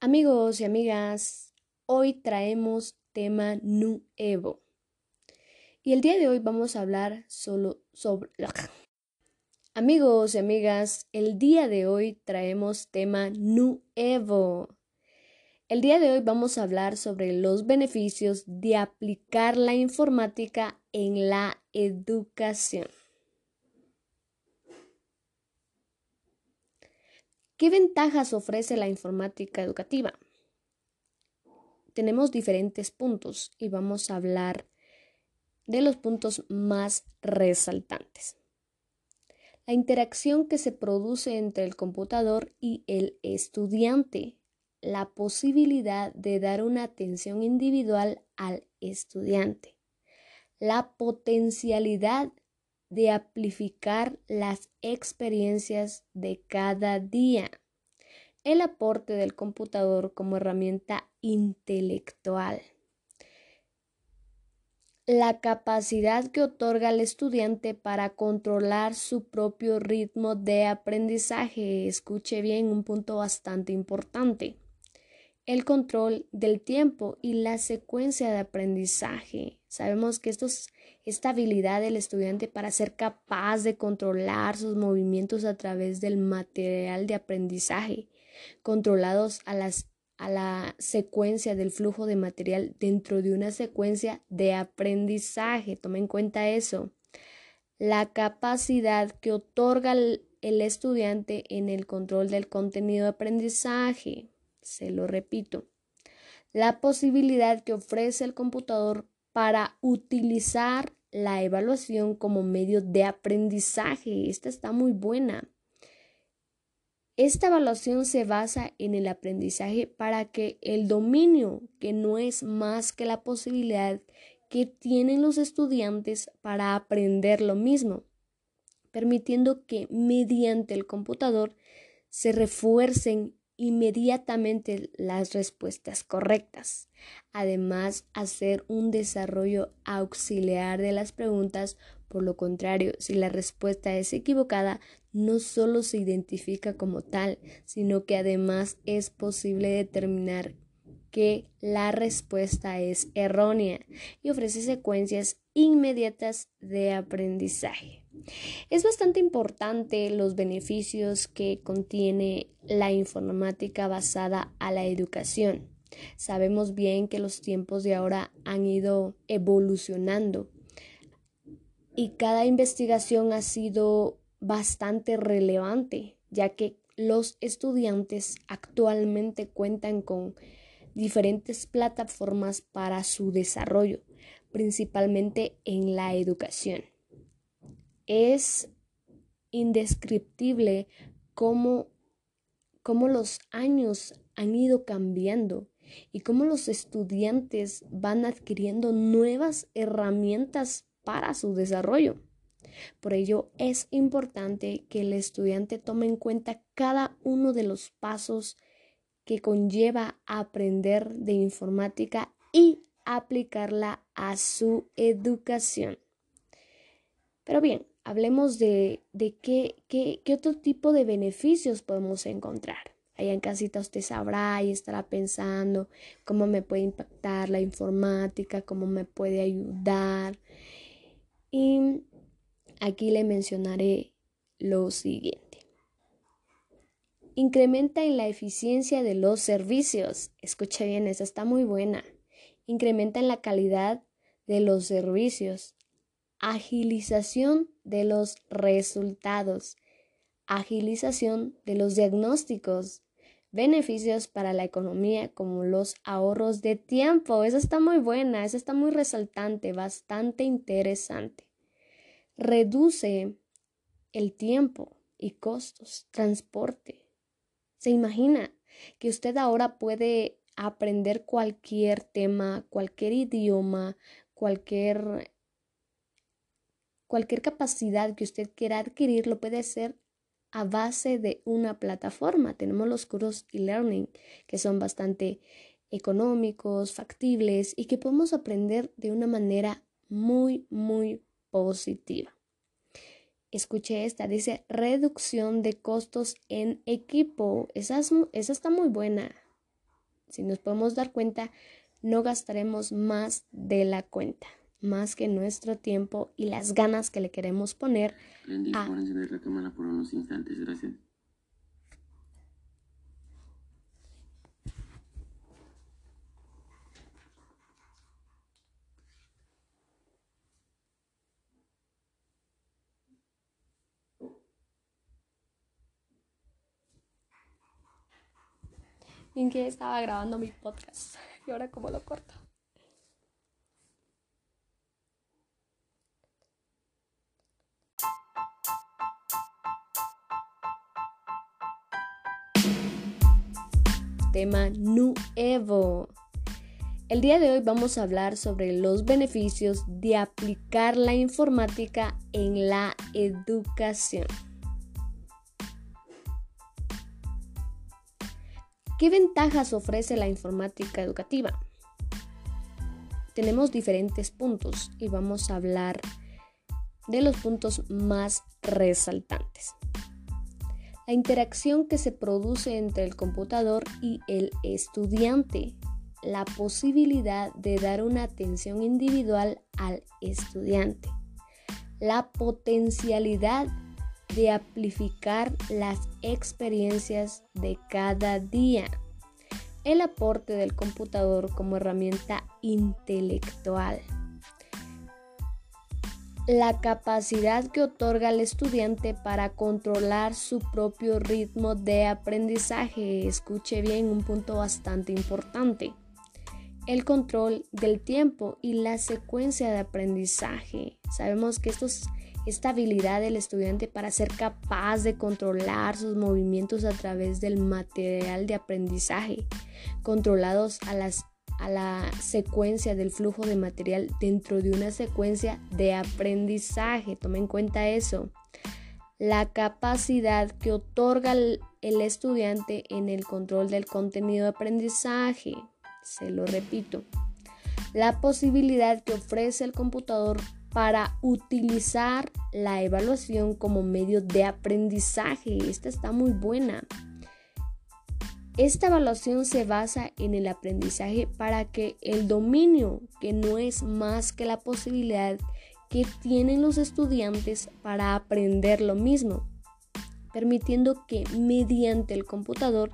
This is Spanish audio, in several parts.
Amigos y amigas, hoy traemos tema nuevo. Y el día de hoy vamos a hablar solo sobre... Amigos y amigas, el día de hoy traemos tema nuevo. El día de hoy vamos a hablar sobre los beneficios de aplicar la informática en la educación. ¿Qué ventajas ofrece la informática educativa? Tenemos diferentes puntos y vamos a hablar de los puntos más resaltantes. La interacción que se produce entre el computador y el estudiante. La posibilidad de dar una atención individual al estudiante. La potencialidad de amplificar las experiencias de cada día. El aporte del computador como herramienta intelectual. La capacidad que otorga al estudiante para controlar su propio ritmo de aprendizaje. Escuche bien un punto bastante importante. El control del tiempo y la secuencia de aprendizaje. Sabemos que esto es esta habilidad del estudiante para ser capaz de controlar sus movimientos a través del material de aprendizaje, controlados a, las, a la secuencia del flujo de material dentro de una secuencia de aprendizaje. Tome en cuenta eso. La capacidad que otorga el estudiante en el control del contenido de aprendizaje. Se lo repito. La posibilidad que ofrece el computador para utilizar la evaluación como medio de aprendizaje. Esta está muy buena. Esta evaluación se basa en el aprendizaje para que el dominio, que no es más que la posibilidad que tienen los estudiantes para aprender lo mismo, permitiendo que mediante el computador se refuercen inmediatamente las respuestas correctas. Además, hacer un desarrollo auxiliar de las preguntas. Por lo contrario, si la respuesta es equivocada, no solo se identifica como tal, sino que además es posible determinar que la respuesta es errónea y ofrece secuencias inmediatas de aprendizaje. Es bastante importante los beneficios que contiene la informática basada a la educación. Sabemos bien que los tiempos de ahora han ido evolucionando y cada investigación ha sido bastante relevante, ya que los estudiantes actualmente cuentan con diferentes plataformas para su desarrollo, principalmente en la educación. Es indescriptible cómo, cómo los años han ido cambiando y cómo los estudiantes van adquiriendo nuevas herramientas para su desarrollo. Por ello es importante que el estudiante tome en cuenta cada uno de los pasos que conlleva aprender de informática y aplicarla a su educación. Pero bien, hablemos de, qué, qué, qué otro tipo de beneficios podemos encontrar. Allá en casita usted sabrá y estará pensando cómo me puede impactar la informática, cómo me puede ayudar. Y aquí le mencionaré lo siguiente. Incrementa en la eficiencia de los servicios. Escucha bien, esa está muy buena. Incrementa en la calidad de los servicios. Agilización de los resultados. Agilización de los diagnósticos beneficios para la economía como los ahorros de tiempo. Esa está muy buena, esa está muy resaltante, bastante interesante. Reduce el tiempo y costos, transporte. ¿Se imagina que usted ahora puede aprender cualquier tema, cualquier idioma, cualquier cualquier capacidad que usted quiera adquirir lo puede hacer a base de una plataforma. Tenemos los cursos e-learning que son bastante económicos, factibles y que podemos aprender de una manera muy, muy positiva. Escuche esta, dice reducción de costos en equipo. Esa, esa está muy buena. Si nos podemos dar cuenta, no gastaremos más de la cuenta, más que nuestro tiempo y las ganas que le queremos poner. a... la cámara por unos instantes, gracias. en que estaba grabando mi podcast. Y ahora cómo lo corto. Nuevo. El día de hoy vamos a hablar sobre los beneficios de aplicar la informática en la educación. ¿Qué ventajas ofrece la informática educativa? Tenemos diferentes puntos y vamos a hablar de los puntos más resaltantes. La interacción que se produce entre el computador y el estudiante. La posibilidad de dar una atención individual al estudiante. La potencialidad de amplificar las experiencias de cada día. El aporte del computador como herramienta intelectual. La capacidad que otorga al estudiante para controlar su propio ritmo de aprendizaje. Escuche bien un punto bastante importante. El control del tiempo y la secuencia de aprendizaje. Sabemos que estos esta habilidad del estudiante para ser capaz de controlar sus movimientos a través del material de aprendizaje, controlados a, las, a la secuencia del flujo de material dentro de una secuencia de aprendizaje. Tome en cuenta eso. La capacidad que otorga el, el estudiante en el control del contenido de aprendizaje. Se lo repito. La posibilidad que ofrece el computador para utilizar la evaluación como medio de aprendizaje. Esta está muy buena. Esta evaluación se basa en el aprendizaje para que el dominio, que no es más que la posibilidad que tienen los estudiantes para aprender lo mismo, permitiendo que mediante el computador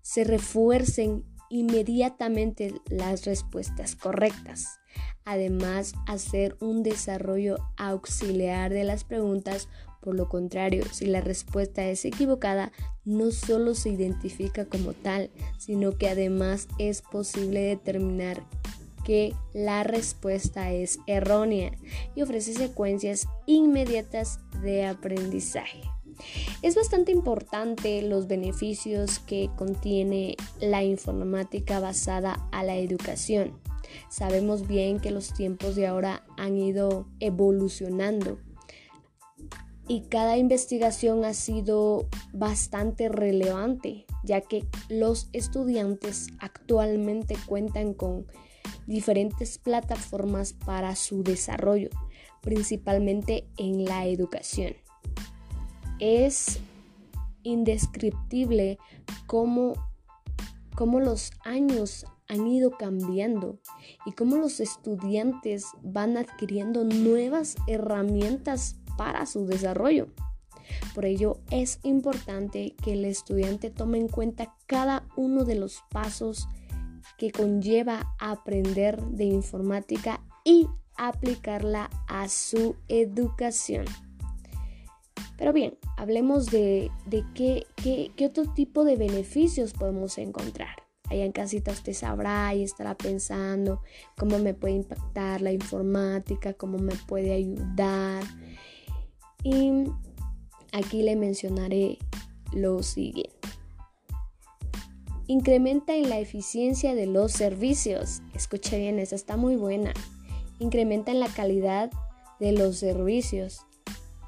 se refuercen inmediatamente las respuestas correctas. Además, hacer un desarrollo auxiliar de las preguntas. Por lo contrario, si la respuesta es equivocada, no solo se identifica como tal, sino que además es posible determinar que la respuesta es errónea y ofrece secuencias inmediatas de aprendizaje. Es bastante importante los beneficios que contiene la informática basada a la educación. Sabemos bien que los tiempos de ahora han ido evolucionando y cada investigación ha sido bastante relevante, ya que los estudiantes actualmente cuentan con diferentes plataformas para su desarrollo, principalmente en la educación. Es indescriptible cómo, cómo los años han ido cambiando y cómo los estudiantes van adquiriendo nuevas herramientas para su desarrollo. Por ello es importante que el estudiante tome en cuenta cada uno de los pasos que conlleva aprender de informática y aplicarla a su educación. Pero bien, hablemos de, qué, qué otro tipo de beneficios podemos encontrar. Allá en casita usted sabrá y estará pensando cómo me puede impactar la informática, cómo me puede ayudar. Y aquí le mencionaré lo siguiente. Incrementa en la eficiencia de los servicios. Escuche bien, esa está muy buena. Incrementa en la calidad de los servicios.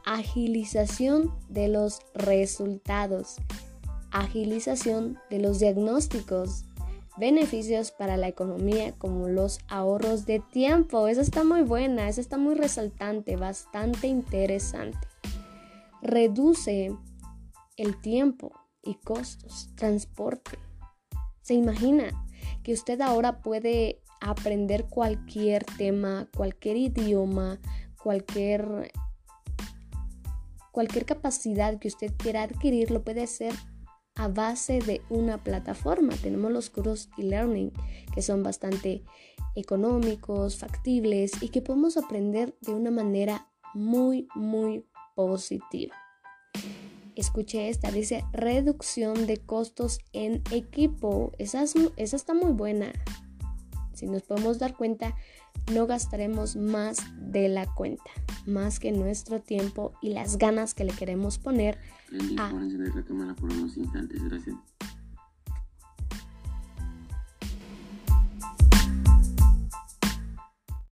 Agilización de los resultados. Agilización de los diagnósticos beneficios para la economía como los ahorros de tiempo. Esa está muy buena, esa está muy resaltante, bastante interesante. Reduce el tiempo y costos, transporte. ¿Se imagina? que usted ahora puede aprender cualquier tema, cualquier idioma, cualquier cualquier capacidad que usted quiera adquirir lo puede hacer a base de una plataforma. Tenemos los cursos e-learning que son bastante económicos, factibles y que podemos aprender de una manera muy, muy positiva. Escuche esta, dice reducción de costos en equipo. Esa, esa está muy buena. Si nos podemos dar cuenta, no gastaremos más de la cuenta, más que nuestro tiempo y las ganas que le queremos poner a... la cámara por unos instantes, gracias.